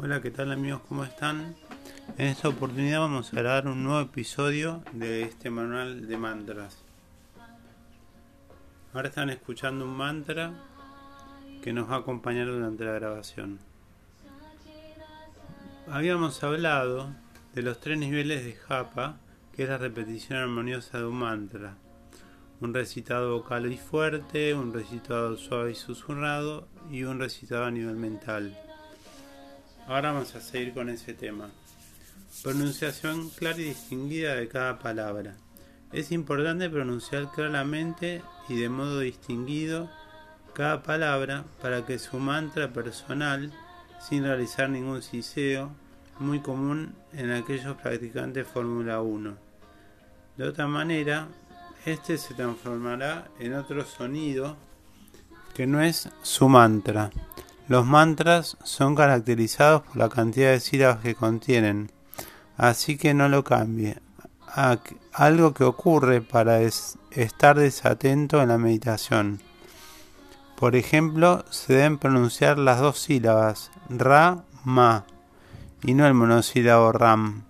Hola, ¿qué tal amigos? ¿Cómo están? En esta oportunidad vamos a grabar un nuevo episodio de este manual de mantras. Ahora están escuchando un mantra que nos va a acompañar durante la grabación. Habíamos hablado de los tres niveles de japa, que es la repetición armoniosa de un mantra. Un recitado vocal y fuerte, un recitado suave y susurrado y un recitado a nivel mental. Ahora vamos a seguir con ese tema. Pronunciación clara y distinguida de cada palabra. Es importante pronunciar claramente y de modo distinguido cada palabra para que su mantra personal, sin realizar ningún siseo, muy común en aquellos practicantes Fórmula 1. De otra manera, este se transformará en otro sonido que no es su mantra. Los mantras son caracterizados por la cantidad de sílabas que contienen, así que no lo cambie. Algo que ocurre para estar desatento en la meditación. Por ejemplo, se deben pronunciar las dos sílabas ra, ma, y no el monosílabo ram.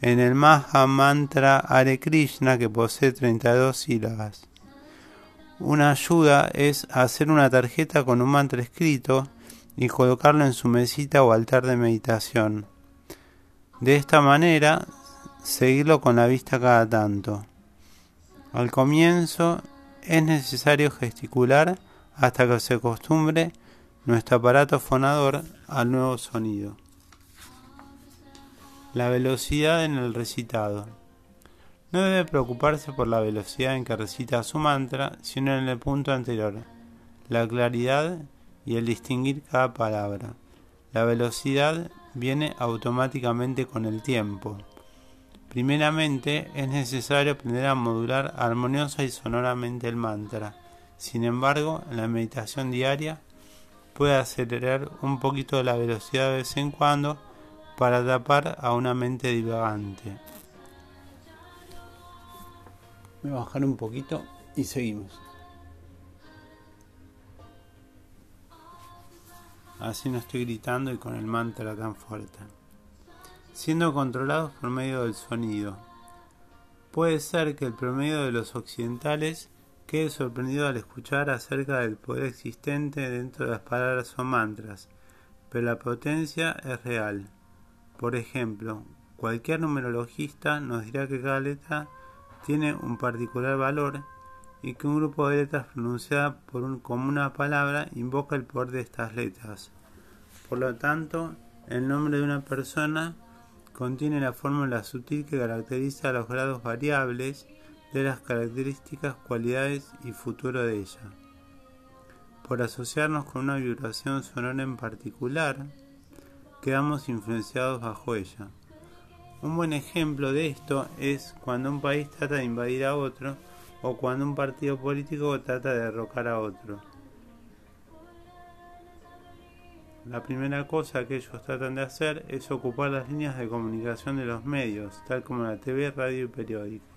En el Maha Mantra Hare Krishna, que posee 32 sílabas. Una ayuda es hacer una tarjeta con un mantra escrito y colocarlo en su mesita o altar de meditación. De esta manera, seguirlo con la vista cada tanto. Al comienzo es necesario gesticular hasta que se acostumbre nuestro aparato fonador al nuevo sonido. La velocidad en el recitado. No debe preocuparse por la velocidad en que recita su mantra, sino en el punto anterior, la claridad y el distinguir cada palabra. La velocidad viene automáticamente con el tiempo. Primeramente es necesario aprender a modular armoniosa y sonoramente el mantra. Sin embargo, en la meditación diaria puede acelerar un poquito la velocidad de vez en cuando para tapar a una mente divagante. Voy a bajar un poquito y seguimos. Así no estoy gritando y con el mantra tan fuerte. Siendo controlados por medio del sonido. Puede ser que el promedio de los occidentales quede sorprendido al escuchar acerca del poder existente dentro de las palabras o mantras, pero la potencia es real. Por ejemplo, cualquier numerologista nos dirá que cada letra tiene un particular valor y que un grupo de letras pronunciada por un, como una palabra invoca el poder de estas letras. Por lo tanto, el nombre de una persona contiene la fórmula sutil que caracteriza los grados variables de las características, cualidades y futuro de ella. Por asociarnos con una vibración sonora en particular, quedamos influenciados bajo ella. Un buen ejemplo de esto es cuando un país trata de invadir a otro o cuando un partido político trata de derrocar a otro. La primera cosa que ellos tratan de hacer es ocupar las líneas de comunicación de los medios, tal como la TV, radio y periódicos.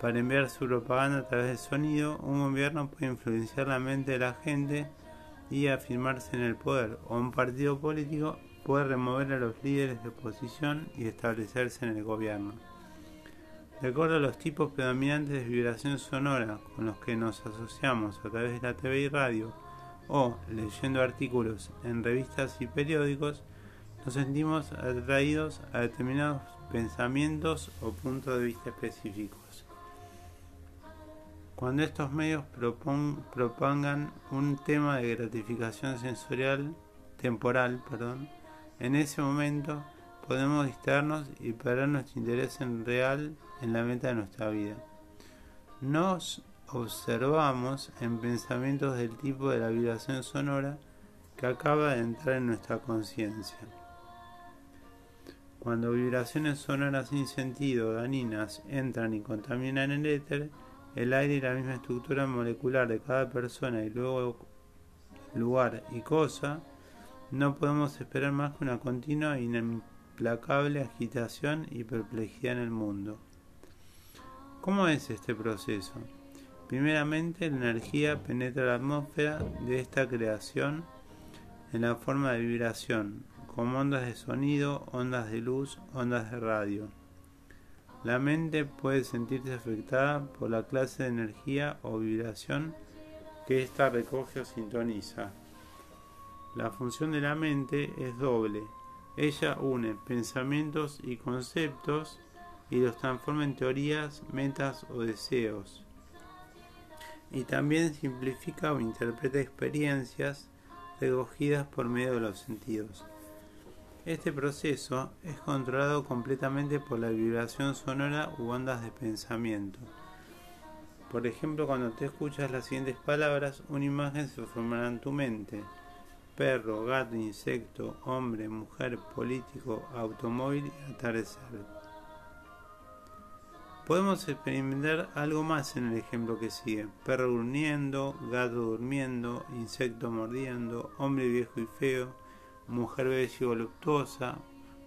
Para enviar su propaganda a través del sonido, un gobierno puede influenciar la mente de la gente y afirmarse en el poder, o un partido político puede remover a los líderes de oposición y establecerse en el gobierno. De acuerdo a los tipos predominantes de vibración sonora con los que nos asociamos a través de la TV y radio o leyendo artículos en revistas y periódicos, nos sentimos atraídos a determinados pensamientos o puntos de vista específicos. Cuando estos medios propongan un tema de gratificación sensorial temporal, perdón, en ese momento podemos distraernos y perder nuestro interés en real en la meta de nuestra vida. Nos observamos en pensamientos del tipo de la vibración sonora que acaba de entrar en nuestra conciencia. Cuando vibraciones sonoras sin sentido, dañinas, entran y contaminan el éter, el aire y la misma estructura molecular de cada persona y luego lugar y cosa, no podemos esperar más que una continua e implacable agitación y perplejidad en el mundo. ¿Cómo es este proceso? Primeramente, la energía penetra la atmósfera de esta creación en la forma de vibración, como ondas de sonido, ondas de luz, ondas de radio. La mente puede sentirse afectada por la clase de energía o vibración que ésta recoge o sintoniza. La función de la mente es doble. Ella une pensamientos y conceptos y los transforma en teorías, metas o deseos. Y también simplifica o interpreta experiencias recogidas por medio de los sentidos. Este proceso es controlado completamente por la vibración sonora u ondas de pensamiento. Por ejemplo, cuando te escuchas las siguientes palabras, una imagen se formará en tu mente. Perro, gato, insecto, hombre, mujer, político, automóvil y atardecer. Podemos experimentar algo más en el ejemplo que sigue. Perro durmiendo, gato durmiendo, insecto mordiendo, hombre viejo y feo, mujer bella y voluptuosa,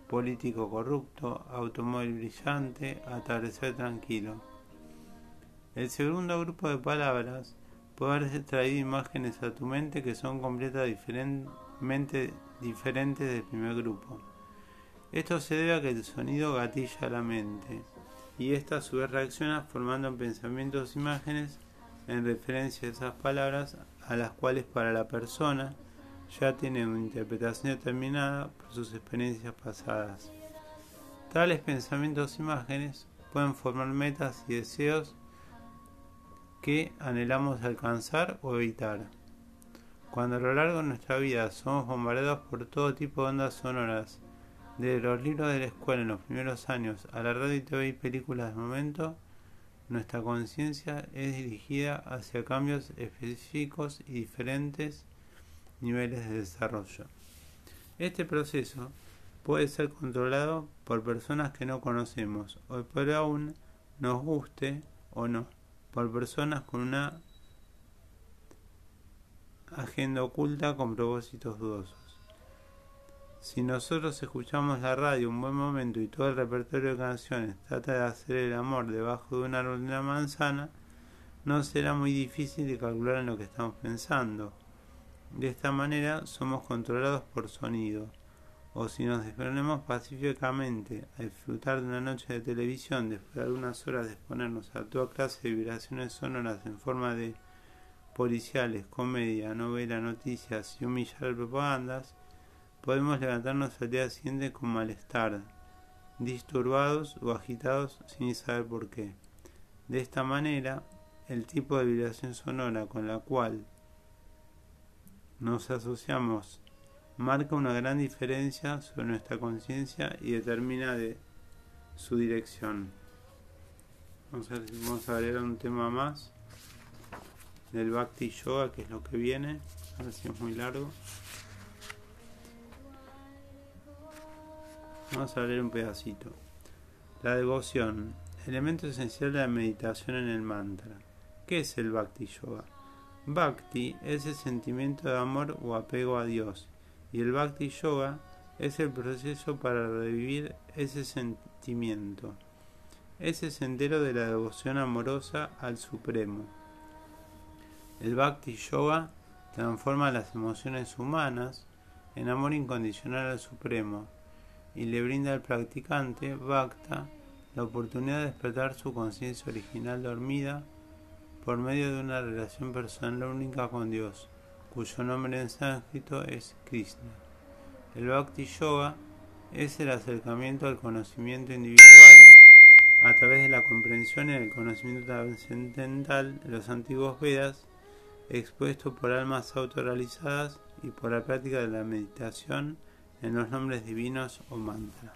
político corrupto, automóvil brillante, atardecer tranquilo. El segundo grupo de palabras puede haber traído imágenes a tu mente que son completamente diferentes del primer grupo. Esto se debe a que el sonido gatilla la mente y esta a su vez reacciona formando pensamientos e imágenes en referencia a esas palabras a las cuales para la persona ya tiene una interpretación determinada por sus experiencias pasadas. Tales pensamientos e imágenes pueden formar metas y deseos que anhelamos alcanzar o evitar. Cuando a lo largo de nuestra vida somos bombardeados por todo tipo de ondas sonoras, desde los libros de la escuela en los primeros años a la radio y TV y películas de momento, nuestra conciencia es dirigida hacia cambios específicos y diferentes niveles de desarrollo. Este proceso puede ser controlado por personas que no conocemos o por aún nos guste o no, por personas con una agenda oculta con propósitos dudosos. Si nosotros escuchamos la radio un buen momento y todo el repertorio de canciones trata de hacer el amor debajo de un árbol de manzana, no será muy difícil de calcular en lo que estamos pensando. De esta manera somos controlados por sonido. O si nos disponemos pacíficamente a disfrutar de una noche de televisión después de algunas horas de exponernos a toda clase de vibraciones sonoras en forma de policiales, comedia, novela, noticias y un millar de propagandas, podemos levantarnos al día siguiente con malestar, disturbados o agitados sin saber por qué. De esta manera, el tipo de vibración sonora con la cual nos asociamos marca una gran diferencia sobre nuestra conciencia y determina de su dirección. Vamos a, vamos a agregar un tema más del Bhakti Yoga, que es lo que viene. A ver si es muy largo. Vamos a leer un pedacito. La devoción, elemento esencial de la meditación en el mantra. ¿Qué es el Bhakti Yoga? Bhakti es el sentimiento de amor o apego a Dios y el Bhakti Yoga es el proceso para revivir ese sentimiento, ese sendero de la devoción amorosa al Supremo. El Bhakti Yoga transforma las emociones humanas en amor incondicional al Supremo y le brinda al practicante Bhakta la oportunidad de despertar su conciencia original dormida por medio de una relación personal única con Dios, cuyo nombre en sánscrito es Krishna. El Bhakti Yoga es el acercamiento al conocimiento individual a través de la comprensión y el conocimiento trascendental de los antiguos Vedas, expuesto por almas autorrealizadas y por la práctica de la meditación en los nombres divinos o mantra.